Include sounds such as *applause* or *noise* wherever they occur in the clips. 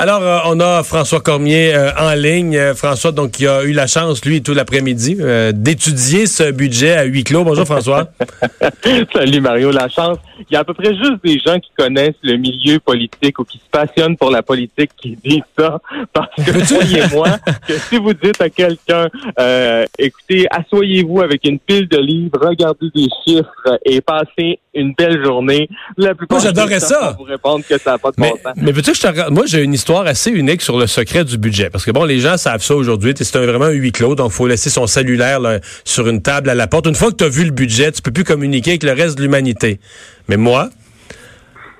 Alors, euh, on a François Cormier euh, en ligne. Euh, François, donc, qui a eu la chance, lui, tout l'après-midi, d'étudier ce budget à huis clos. Bonjour, François. *laughs* Salut, Mario. La chance. Il y a à peu près juste des gens qui connaissent le milieu politique ou qui se passionnent pour la politique qui disent ça. *laughs* Parce que, croyez-moi, que si vous dites à quelqu'un, écoutez, asseyez-vous avec une pile de livres, regardez des chiffres et passez une belle journée, la plupart Moi, j'adorais ça. vous répondre que ça n'a pas de mais, bon sens. Mais veux-tu que je te... Moi, j'ai une histoire assez unique sur le secret du budget. Parce que bon, les gens savent ça aujourd'hui. C'est vraiment un huis clos, donc faut laisser son cellulaire là, sur une table à la porte. Une fois que tu as vu le budget, tu peux plus communiquer avec le reste de l'humanité. Mais moi,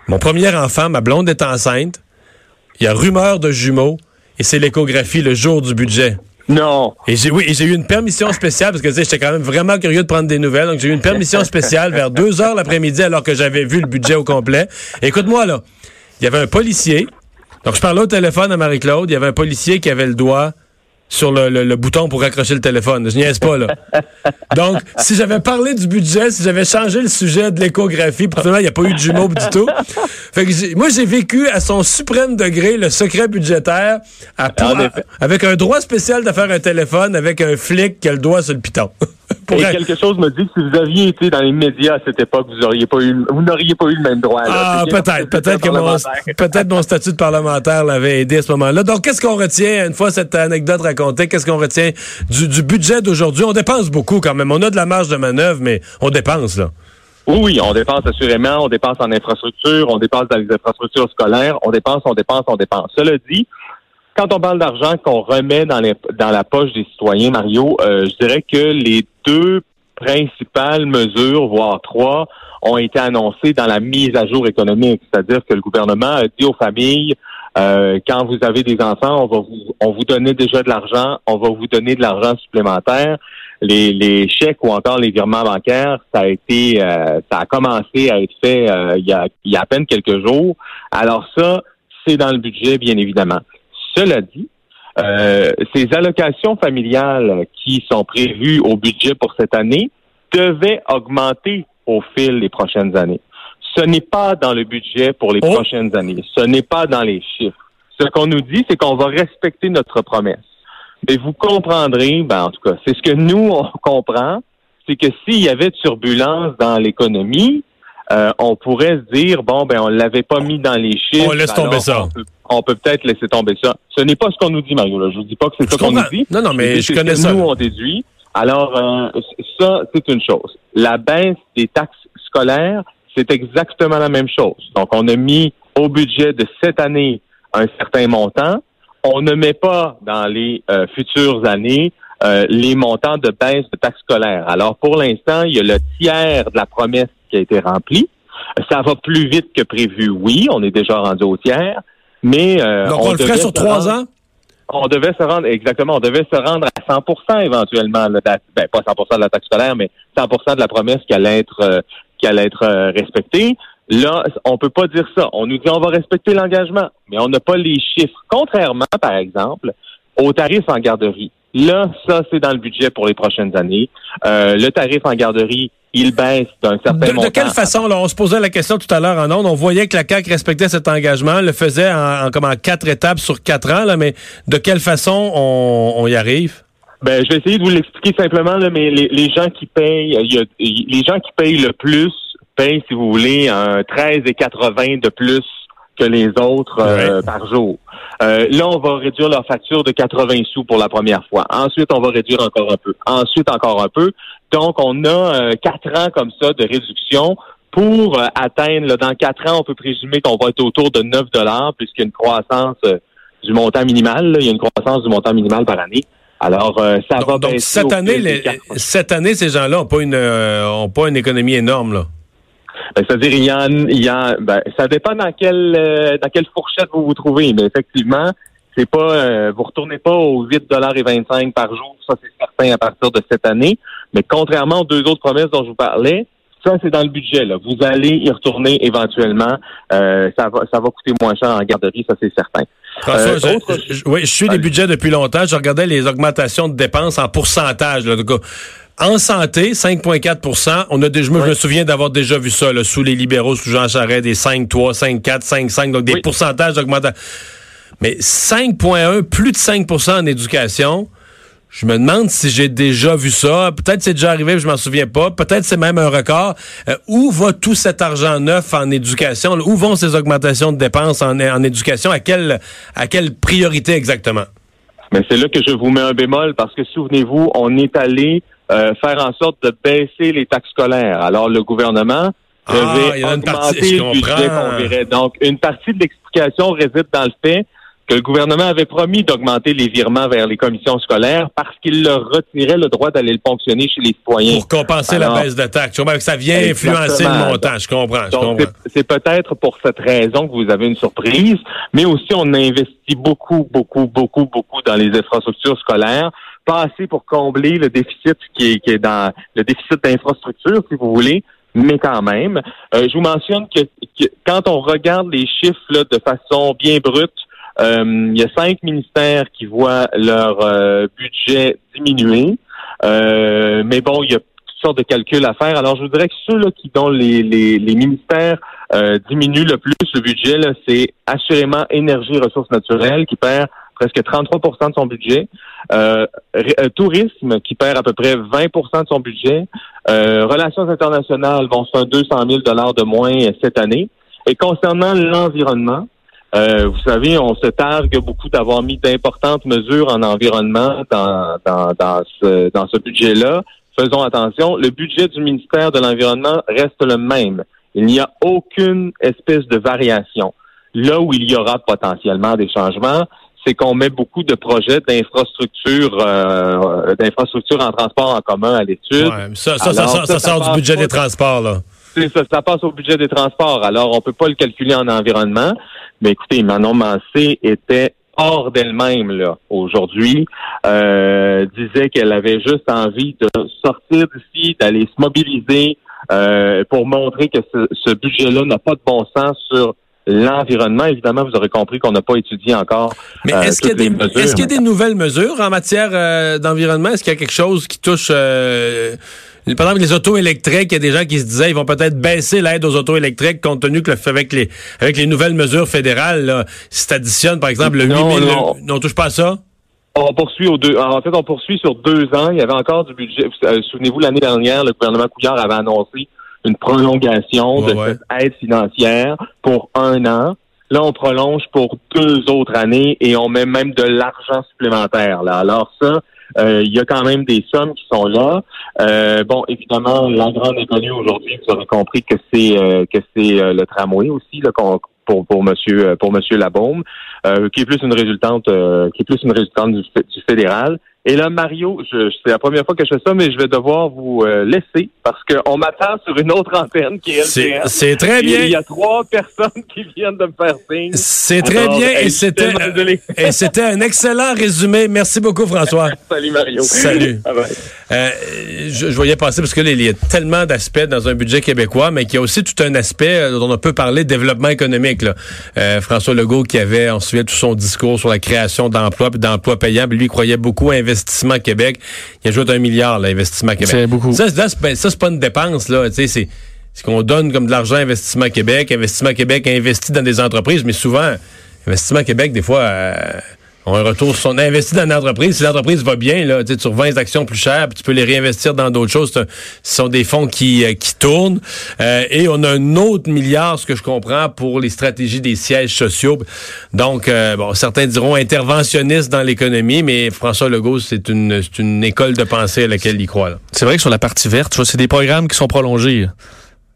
mon premier enfant, ma blonde est enceinte. Il y a rumeur de jumeaux et c'est l'échographie le jour du budget. Non. Et j'ai oui, j'ai eu une permission spéciale parce que tu sais, j'étais quand même vraiment curieux de prendre des nouvelles. Donc j'ai eu une permission spéciale vers 2 heures l'après-midi alors que j'avais vu le budget au complet. Écoute-moi là, il y avait un policier. Donc je parlais au téléphone à Marie-Claude, il y avait un policier qui avait le doigt sur le, bouton pour raccrocher le téléphone. Je niaise pas, là. *laughs* Donc, si j'avais parlé du budget, si j'avais changé le sujet de l'échographie, finalement, il n'y a pas eu de jumeaux du tout. Fait que moi, j'ai vécu à son suprême degré le secret budgétaire avec un droit spécial de faire un téléphone avec un flic qui a le doigt sur le piton. *laughs* Et quelque chose me dit que si vous aviez été dans les médias à cette époque, vous auriez pas eu, vous n'auriez pas eu le même droit. Ah, peut-être, peut-être que mon, peut-être mon statut de parlementaire l'avait aidé à ce moment-là. Donc, qu'est-ce qu'on retient, une fois cette anecdote racontée, qu'est-ce qu'on retient du, budget d'aujourd'hui? On dépense beaucoup quand même. On a de la marge de manœuvre, mais on dépense, là. Oui, oui, on dépense assurément, on dépense en infrastructure, on dépense dans les infrastructures scolaires, on dépense, on dépense, on dépense. Cela dit, quand on parle d'argent qu'on remet dans, les, dans la poche des citoyens, Mario, euh, je dirais que les deux principales mesures, voire trois, ont été annoncées dans la mise à jour économique. C'est-à-dire que le gouvernement a dit aux familles, euh, quand vous avez des enfants, on va vous, on vous déjà de l'argent, on va vous donner de l'argent supplémentaire. Les, les chèques ou encore les virements bancaires, ça a été, euh, ça a commencé à être fait il, y a, il y a à peine quelques jours. Alors ça, c'est dans le budget, bien évidemment. Cela dit, euh, ces allocations familiales qui sont prévues au budget pour cette année devaient augmenter au fil des prochaines années. Ce n'est pas dans le budget pour les oh. prochaines années. Ce n'est pas dans les chiffres. Ce qu'on nous dit, c'est qu'on va respecter notre promesse. Mais vous comprendrez, ben en tout cas, c'est ce que nous on *laughs* comprend, c'est que s'il y avait turbulence dans l'économie, euh, on pourrait se dire bon ben on l'avait pas mis dans les chiffres. On laisse tomber ça on peut peut-être laisser tomber ça. Ce n'est pas ce qu'on nous dit, Mario. Là. Je vous dis pas que c'est ça qu'on nous dit. Non, non, mais je, connais ça. Nous, on déduit. Alors, euh, ça, c'est une chose. La baisse des taxes scolaires, c'est exactement la même chose. Donc, on a mis au budget de cette année un certain montant. On ne met pas dans les euh, futures années euh, les montants de baisse de taxes scolaires. Alors, pour l'instant, il y a le tiers de la promesse qui a été rempli. Ça va plus vite que prévu, oui. On est déjà rendu au tiers. Mais euh, Donc on, le ferait sur trois ans? On devait se rendre, exactement, on devait se rendre à 100% éventuellement, ben, pas 100 de la taxe scolaire, mais 100% de la promesse qui allait être, euh, qui allait être euh, respectée. Là, on peut pas dire ça. On nous dit on va respecter l'engagement, mais on n'a pas les chiffres. Contrairement, par exemple, aux tarifs en garderie. Là, ça, c'est dans le budget pour les prochaines années. Euh, le tarif en garderie, il baisse d'un certain de, montant. De quelle façon, là, on se posait la question tout à l'heure en ondes, on voyait que la CAQ respectait cet engagement, le faisait en, comme en quatre étapes sur quatre ans, là, mais de quelle façon on, y arrive? Ben, je vais essayer de vous l'expliquer simplement, là, mais les, gens qui payent, les gens qui payent le plus payent, si vous voulez, un 13,80 de plus que les autres euh, par jour. Euh, là, on va réduire leur facture de 80 sous pour la première fois. Ensuite, on va réduire encore un peu. Ensuite, encore un peu. Donc, on a euh, quatre ans comme ça de réduction pour atteindre, dans quatre ans, on peut présumer qu'on va être autour de 9 dollars puisqu'il y a une croissance du montant minimal. Il y a une croissance du montant minimal par année. Alors, ça va donc cette année, cette année, ces gens-là n'ont pas une ont pas une économie énorme là. Ben, c'est-à-dire, il y a, il y a ben, ça dépend dans quelle euh, dans quelle fourchette vous vous trouvez, mais effectivement, c'est pas euh, vous retournez pas aux 8 dollars et 25 par jour, ça c'est certain à partir de cette année. Mais contrairement aux deux autres promesses dont je vous parlais, ça c'est dans le budget. Là. Vous allez y retourner éventuellement. Euh, ça va ça va coûter moins cher en garderie, ça c'est certain. François, je, oui, je suis des budgets depuis longtemps. Je regardais les augmentations de dépenses en pourcentage. Là, en santé, 5,4 On a je me souviens d'avoir déjà vu ça sous les libéraux, sous Jean Charest, des 5, 3, 5, 4, 5, 5, donc des pourcentages d'augmentation. Mais 5,1, plus de 5% en éducation, je me demande si j'ai déjà vu ça. Peut-être c'est déjà arrivé, je m'en souviens pas. Peut-être c'est même un record. Euh, où va tout cet argent neuf en éducation? Où vont ces augmentations de dépenses en, en éducation? À quelle, à quelle priorité exactement? Mais c'est là que je vous mets un bémol parce que souvenez-vous, on est allé euh, faire en sorte de baisser les taxes scolaires. Alors le gouvernement ah, devait augmenter le budget qu'on verrait. Donc une partie de l'explication réside dans le fait que le gouvernement avait promis d'augmenter les virements vers les commissions scolaires parce qu'il leur retirait le droit d'aller le fonctionner chez les citoyens. Pour compenser la baisse de taxes. Ça vient influencer le montant, je comprends. C'est peut-être pour cette raison que vous avez une surprise, mais aussi on a investi beaucoup, beaucoup, beaucoup, beaucoup dans les infrastructures scolaires pas assez pour combler le déficit qui est, qui est dans le déficit d'infrastructure, si vous voulez, mais quand même. Euh, je vous mentionne que, quand on regarde les chiffres là, de façon bien brute, il y a cinq ministères qui voient leur euh, budget diminuer. Euh, mais bon, il y a toutes sortes de calculs à faire. Alors, je vous dirais que ceux là, qui dont les, les, les ministères diminuent le plus le budget, c'est assurément énergie et ressources naturelles qui perd presque 33% de son budget. tourisme qui perd à peu près 20% de son budget. relations internationales vont sur 200 000 dollars de moins cette année. Et concernant l'environnement, euh, vous savez, on se targue beaucoup d'avoir mis d'importantes mesures en environnement dans, dans, dans ce, dans ce budget-là. Faisons attention, le budget du ministère de l'Environnement reste le même. Il n'y a aucune espèce de variation. Là où il y aura potentiellement des changements, c'est qu'on met beaucoup de projets d'infrastructures euh, d'infrastructures en transport en commun à l'étude. Ouais, ça, ça, ça, sort du budget des transports, là. Ça, ça passe au budget des transports. Alors, on peut pas le calculer en environnement. Mais écoutez, Manon Massé était hors d'elle-même là aujourd'hui, euh, disait qu'elle avait juste envie de sortir d'ici, d'aller se mobiliser euh, pour montrer que ce, budget-là n'a pas de bon sens sur l'environnement. Évidemment, vous aurez compris qu'on n'a pas étudié encore. Mais euh, est-ce qu'il y, y, a des nouvelles mesures en matière d'environnement? Est-ce qu'il y a quelque chose qui touche par exemple, les autos électriques, il y a des gens qui se disaient ils vont peut-être baisser l'aide aux autos électriques compte tenu que avec les avec les nouvelles mesures fédérales, là, si tu additionnes, par exemple, le 8 000, non. on touche pas à ça? On poursuit aux deux. En fait, on poursuit sur deux ans. Il y avait encore du budget. Euh, souvenez-vous, l'année dernière, le gouvernement Couillard avait annoncé une prolongation de cette aide financière pour un an. Là, on prolonge pour deux autres années et on met même de l'argent supplémentaire. Là. Alors ça, euh, il y a quand même des sommes qui sont là. Euh, bon, évidemment, la grande est aujourd'hui. Vous aurez compris que c'est euh, que c'est le tramway aussi là, pour pour Monsieur pour Monsieur Labaume, qui est plus une résultante qui est plus une résultante du fédéral. Et là, Mario, je, c'est la première fois que je fais ça, mais je vais devoir vous euh, laisser parce qu'on m'attend sur une autre antenne qui est. C'est très bien. Il y a trois personnes qui viennent de me faire signe. C'est très bien et c'était et c'était un excellent résumé. Merci beaucoup, François. *laughs* Salut, Mario. Salut. Euh, je, je, voyais passer parce que là, il y a tellement d'aspects dans un budget québécois, mais qu'il y a aussi tout un aspect euh, dont on peut parler, développement économique. Là. Euh, François Legault qui avait, on se souvient, tout son discours sur la création d'emplois et d'emplois payants, lui il croyait beaucoup à Investissement Québec. Il a joué un milliard, l'Investissement Québec. C'est beaucoup. Ça, c'est pas une dépense, là. C'est ce qu'on donne comme de l'argent à Investissement Québec. Investissement Québec investit dans des entreprises, mais souvent, Investissement Québec, des fois... Euh, on un retour son investi dans une entreprise. Si l'entreprise va bien, là, tu revends les actions plus chères, puis tu peux les réinvestir dans d'autres choses. Ce sont des fonds qui, euh, qui tournent. Euh, et on a un autre milliard, ce que je comprends, pour les stratégies des sièges sociaux. Donc, euh, bon, certains diront interventionniste dans l'économie, mais François Legault, c'est une, une école de pensée à laquelle il croit. C'est vrai que sur la partie verte, c'est des programmes qui sont prolongés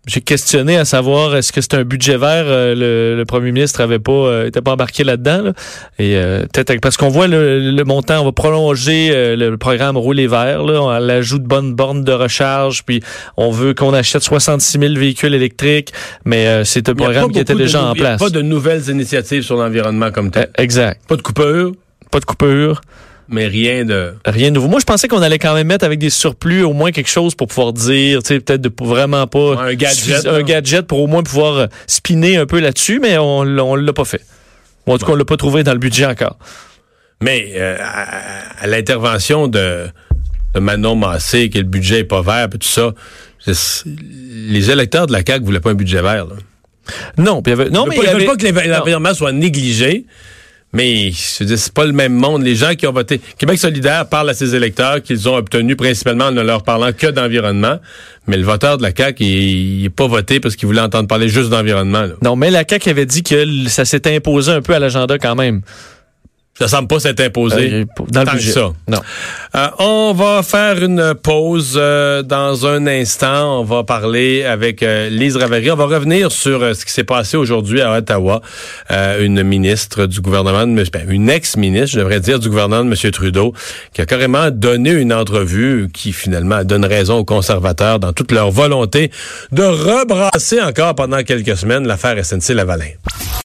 j'ai questionné à savoir est-ce que c'est un budget vert euh, le, premier ministre avait pas euh, était pas embarqué là-dedans et euh, peut-être parce qu'on voit le, montant on va prolonger le programme rouler vert là on l'ajoute de bonnes bornes de recharge puis on veut qu'on achète 66 000 véhicules électriques mais c'est un programme qui était déjà en place. Il n'y a pas de nouvelles initiatives sur l'environnement comme tel. Exact. Pas de coupure? Pas de coupure mais rien de rien de nouveau. Moi, je pensais qu'on allait quand même mettre avec des surplus au moins quelque chose pour pouvoir dire, tu sais, peut-être de vraiment pas un gadget, un gadget pour au moins pouvoir euh, spinner un peu là-dessus, mais on on l'a pas fait. en tout cas, on l'a pas trouvé dans le budget encore. Mais euh, à, l'intervention de, de Manon Massé, que le budget est pas vert, puis tout ça, les électeurs de la CAQ voulaient pas un budget vert. Là. Non, puis non, mais ils veulent pas que l'environnement soit négligé. Mais c'est pas le même monde. Les gens qui ont voté. Québec solidaire parle à ses électeurs qu'ils ont obtenu principalement en ne leur parlant que d'environnement. Mais le voteur de la CAQ, il n'est pas voté parce qu'il voulait entendre parler juste d'environnement. Non, mais la CAQ avait dit que ça s'était imposé un peu à l'agenda quand même. Ça semble pas s'être imposé Euh, dans le que budget. ça. Non. Euh, on va faire une pause euh, dans un instant. On va parler avec euh, Lise Ravary. On va revenir sur ce qui s'est passé aujourd'hui à Ottawa. Euh, une ministre du gouvernement, de, ben, une ex-ministre, je devrais dire, du gouvernement de M. Trudeau, qui a carrément donné une entrevue qui finalement donne raison aux conservateurs dans toute leur volonté de rebrasser encore pendant quelques semaines l'affaire SNC-Lavalin.